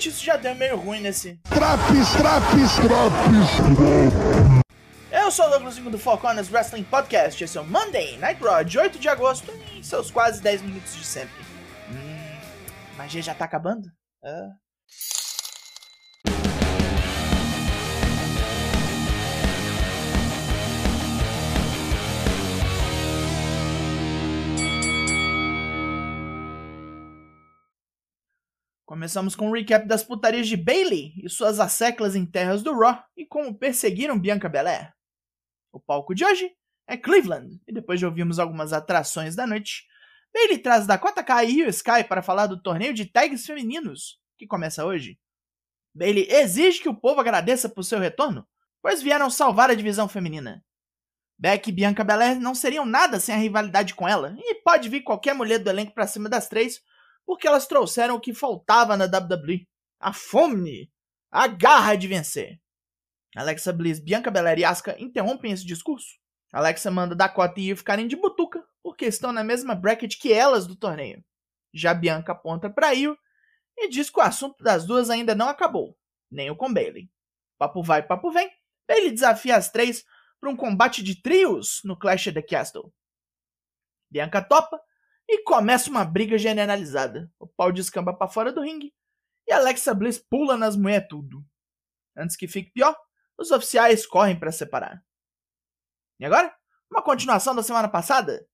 Realmente isso já deu meio ruim nesse. Traps, traps, traps. Eu sou o Douglas do Corners Wrestling Podcast. Esse é o Monday Night Raw de 8 de agosto em seus quase 10 minutos de sempre. Hum, magia já tá acabando? Ah. Começamos com um recap das putarias de Bailey e suas asseclas em terras do Raw e como perseguiram Bianca Belair. O palco de hoje é Cleveland, e depois de ouvirmos algumas atrações da noite, Bailey traz Dakota Kai e Io Sky para falar do torneio de tags femininos, que começa hoje. Bailey exige que o povo agradeça por seu retorno, pois vieram salvar a divisão feminina. Beck e Bianca Belair não seriam nada sem a rivalidade com ela, e pode vir qualquer mulher do elenco para cima das três porque elas trouxeram o que faltava na WWE: a fome, a garra de vencer. Alexa Bliss, Bianca Belair e Asuka interrompem esse discurso. Alexa manda Dakota e Io ficarem de butuca, porque estão na mesma bracket que elas do torneio. Já Bianca aponta para Io e diz que o assunto das duas ainda não acabou, nem o com Bailey. Papo vai, papo vem. Bailey desafia as três para um combate de trios no Clash of the Castle. Bianca topa e começa uma briga generalizada. O pau descamba para fora do ringue e Alexa Bliss pula nas mulheres tudo. Antes que fique pior, os oficiais correm para separar. E agora, uma continuação da semana passada.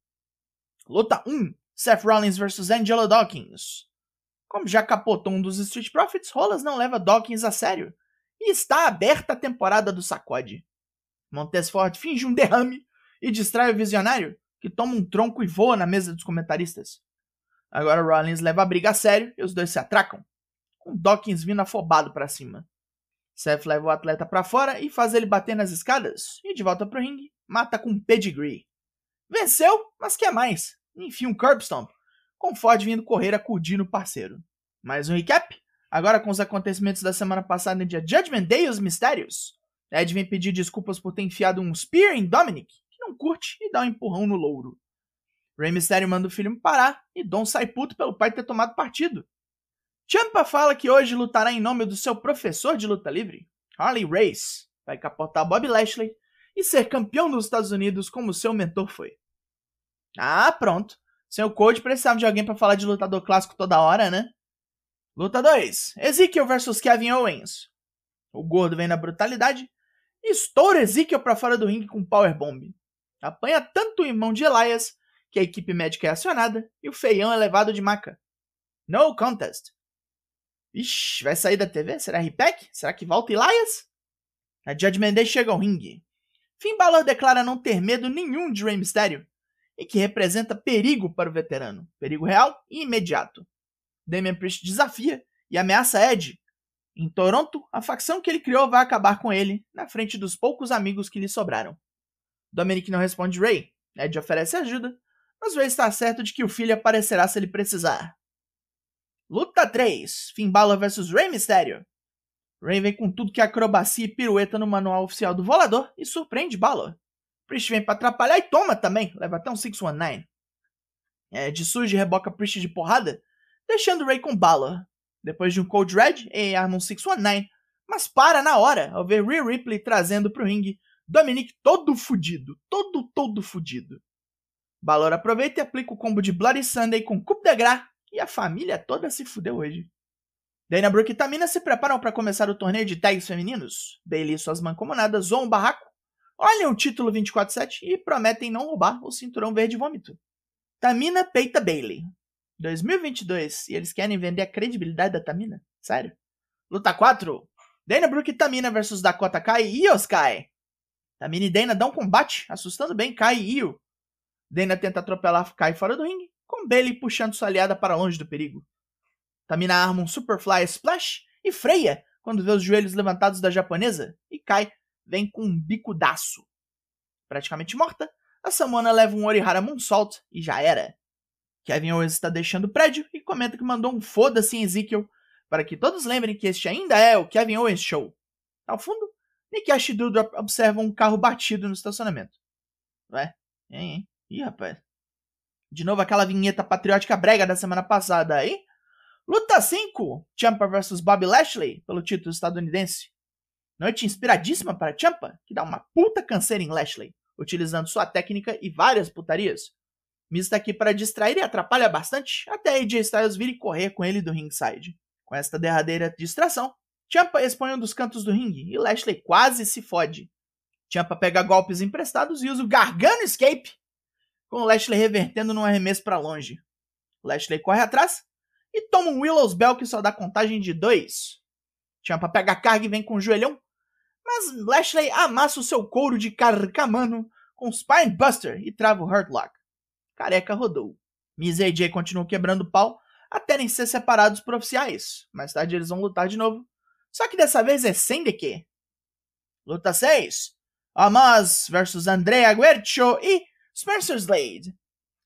Luta 1: Seth Rollins vs Angelo Dawkins. Como já capotou um dos Street Profits, Rollins não leva Dawkins a sério e está aberta a temporada do sacode. Montez Ford finge um derrame e distrai o visionário, que toma um tronco e voa na mesa dos comentaristas. Agora Rollins leva a briga a sério e os dois se atracam, com Dawkins vindo afobado para cima. Seth leva o atleta para fora e faz ele bater nas escadas, e de volta pro ringue, mata com pedigree. Venceu, mas quer mais. Enfim, um curb stomp, com Ford vindo correr acudir no parceiro. Mais um recap, agora com os acontecimentos da semana passada em dia Judgment Day e os mistérios. Ed vem pedir desculpas por ter enfiado um spear em Dominic, não curte e dá um empurrão no louro. Rey Mysterio manda o filho parar e Dom sai puto pelo pai ter tomado partido. Champa fala que hoje lutará em nome do seu professor de luta livre, Harley Race, vai capotar Bob Lashley e ser campeão dos Estados Unidos como seu mentor foi. Ah, pronto. O Code precisava de alguém para falar de lutador clássico toda hora, né? Luta 2: Ezekiel vs Kevin Owens. O gordo vem na brutalidade e estoura Ezekiel para fora do ringue com powerbomb. Apanha tanto o irmão de Elias que a equipe médica é acionada e o feião é levado de maca. No contest. Ixi, vai sair da TV? Será repack? Será que volta Elias? A Judgment Day chega ao ringue. Finn Balor declara não ter medo nenhum de Rey Mysterio e que representa perigo para o veterano. Perigo real e imediato. Damian Priest desafia e ameaça Ed. Em Toronto, a facção que ele criou vai acabar com ele, na frente dos poucos amigos que lhe sobraram. Dominic não responde Ray. Ed oferece ajuda, mas Ray está certo de que o filho aparecerá se ele precisar. Luta 3: Finn Balor vs Rey Mysterio. Ray vem com tudo que é acrobacia e pirueta no manual oficial do volador e surpreende Balor. Priest vem para atrapalhar e toma também, leva até um 619. Ed surge e reboca Priest de porrada, deixando Ray com Balor. Depois de um Cold Red, ele arma um 619, mas para na hora ao ver Rhea Ripley trazendo para o ringue Dominic todo fudido. Todo, todo fudido. Balor aproveita e aplica o combo de Bloody Sunday com Coup de Gras e a família toda se fudeu hoje. Dana Brooke e Tamina se preparam para começar o torneio de tags femininos. Bailey e suas mancomunadas zoam o barraco, olham o título 24-7 e prometem não roubar o cinturão verde vômito. Tamina peita Bailey. 2022 e eles querem vender a credibilidade da Tamina? Sério? Luta 4. Dana Brooke e Tamina versus Dakota Kai e Io. Tamina e Dana dão um combate, assustando bem Kai e Io. Dana tenta atropelar Kai fora do ringue, com Bailey puxando sua aliada para longe do perigo. Tamina arma um Superfly Splash e freia quando vê os joelhos levantados da japonesa, e Kai vem com um bicudaço. Praticamente morta, a Samona leva um Orihara Moonsault e já era. Kevin Owens está deixando o prédio e comenta que mandou um foda-se em Ezekiel para que todos lembrem que este ainda é o Kevin Owens Show. Ao fundo, Nick Ash e Doudrop observam um carro batido no estacionamento. Ué? Hein, hein? Ih, rapaz. De novo aquela vinheta patriótica brega da semana passada aí? Luta 5: Champa vs Bobby Lashley pelo título estadunidense. Noite inspiradíssima para Champa, que dá uma puta canseira em Lashley, utilizando sua técnica e várias putarias. Miz está aqui para distrair e atrapalha bastante, até AJ Styles vir e correr com ele do ringside. Com esta derradeira distração, Champa expõe um dos cantos do ringue e Lashley quase se fode. Champa pega golpes emprestados e usa o Gargano Escape, com Lashley revertendo num arremesso para longe. Lashley corre atrás e toma um Willow's Bell que só dá contagem de dois. Champa pega a carga e vem com o joelhão, mas Lashley amassa o seu couro de carcamano com Spinebuster e trava o Hurt Lock. Careca rodou. Miz e AJ continuam quebrando pau até nem ser separados por oficiais. Mais tarde eles vão lutar de novo. Só que dessa vez é sem de quê. Luta 6. Amaz versus Andrea Guercio e Spencer Slade.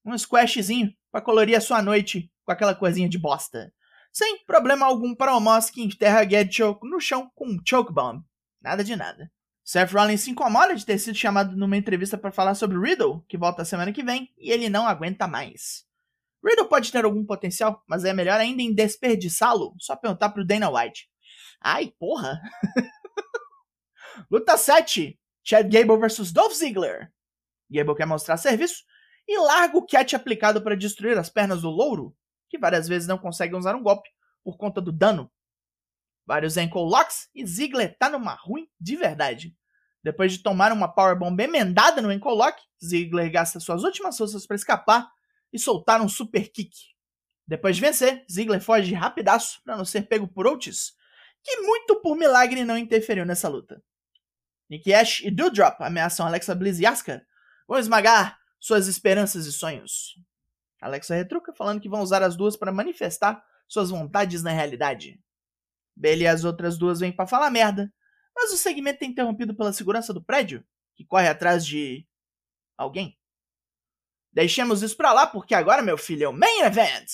Um squashzinho para colorir a sua noite com aquela coisinha de bosta. Sem problema algum para Omos que enterra Guercio no chão com um choke bomb. Nada de nada. Seth Rollins se incomoda de ter sido chamado numa entrevista para falar sobre Riddle, que volta semana que vem, e ele não aguenta mais. Riddle pode ter algum potencial, mas é melhor ainda em desperdiçá-lo. Só perguntar pro Dana White. Ai, porra! Luta 7: Chad Gable vs Dolph Ziggler. Gable quer mostrar serviço e larga o catch aplicado para destruir as pernas do louro, que várias vezes não consegue usar um golpe por conta do dano vários ankle locks e Ziggler tá numa ruim de verdade. Depois de tomar uma powerbomb emendada no ankle lock, Ziggler gasta suas últimas forças para escapar e soltar um super kick. Depois de vencer, Ziggler foge rapidaço para não ser pego por Otis, que muito por milagre não interferiu nessa luta. Nick Ash e Doudrop ameaçam Alexa Bliss e Asuka, vão esmagar suas esperanças e sonhos. Alexa retruca falando que vão usar as duas para manifestar suas vontades na realidade. Bailey e as outras duas vêm para falar merda, mas o segmento é interrompido pela segurança do prédio, que corre atrás de. alguém. Deixemos isso pra lá, porque agora, meu filho, é o Main Event!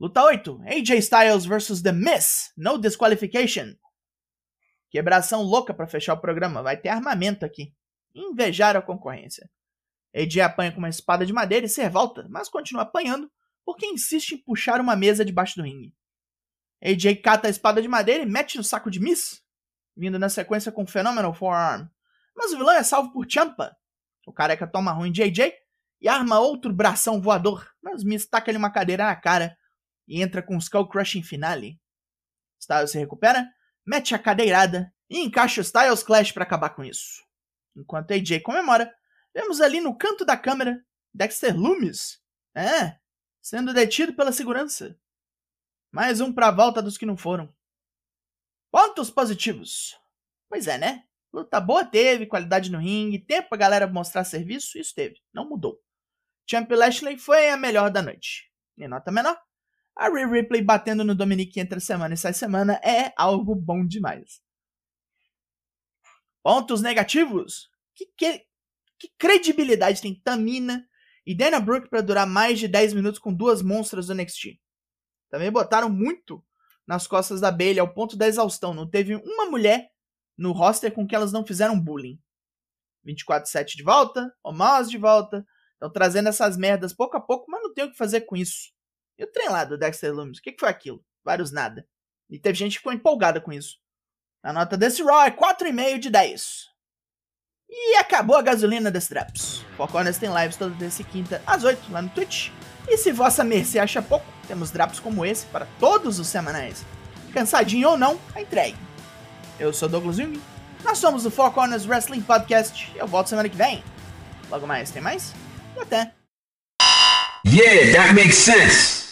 Luta 8: AJ Styles vs The Miss, no disqualification. Quebração louca para fechar o programa, vai ter armamento aqui. Invejar a concorrência. AJ apanha com uma espada de madeira e ser volta, mas continua apanhando porque insiste em puxar uma mesa debaixo do ringue. AJ cata a espada de madeira e mete no saco de Miss, vindo na sequência com Phenomenal Forearm. Mas o vilão é salvo por Champa. O careca toma ruim de AJ e arma outro bração voador, mas Miss taca-lhe uma cadeira na cara e entra com um Skull Crushing finale. Styles se recupera, mete a cadeirada e encaixa o Styles Clash para acabar com isso. Enquanto AJ comemora, vemos ali no canto da câmera Dexter Loomis, é, sendo detido pela segurança. Mais um pra volta dos que não foram. Pontos positivos. Pois é, né? Luta boa teve, qualidade no ringue, tempo pra galera mostrar serviço, isso teve. Não mudou. Champ Lashley foi a melhor da noite. Em nota menor, a Rhea Ripley batendo no Dominic entre semana e sai semana é algo bom demais. Pontos negativos. Que, que, que credibilidade tem Tamina e Dana Brooke para durar mais de 10 minutos com duas monstras do NXT? Também botaram muito nas costas da Bailey ao ponto da exaustão. Não teve uma mulher no roster com que elas não fizeram bullying. 24-7 de volta, Omos de volta. Estão trazendo essas merdas pouco a pouco, mas não tem o que fazer com isso. E o trem lá do Dexter Loomis, o que, que foi aquilo? Vários nada. E teve gente que ficou empolgada com isso. A nota desse Raw é 4,5 de 10. E acabou a gasolina desse Traps. Foco Honest tem lives toda terça e quinta às 8 lá no Twitch. E se vossa mercê acha pouco, temos drops como esse para todos os semanais. Cansadinho ou não, a entregue. Eu sou Douglas Jung, nós somos o Four Wrestling Podcast eu volto semana que vem. Logo mais, tem mais? E até! Yeah, that makes sense!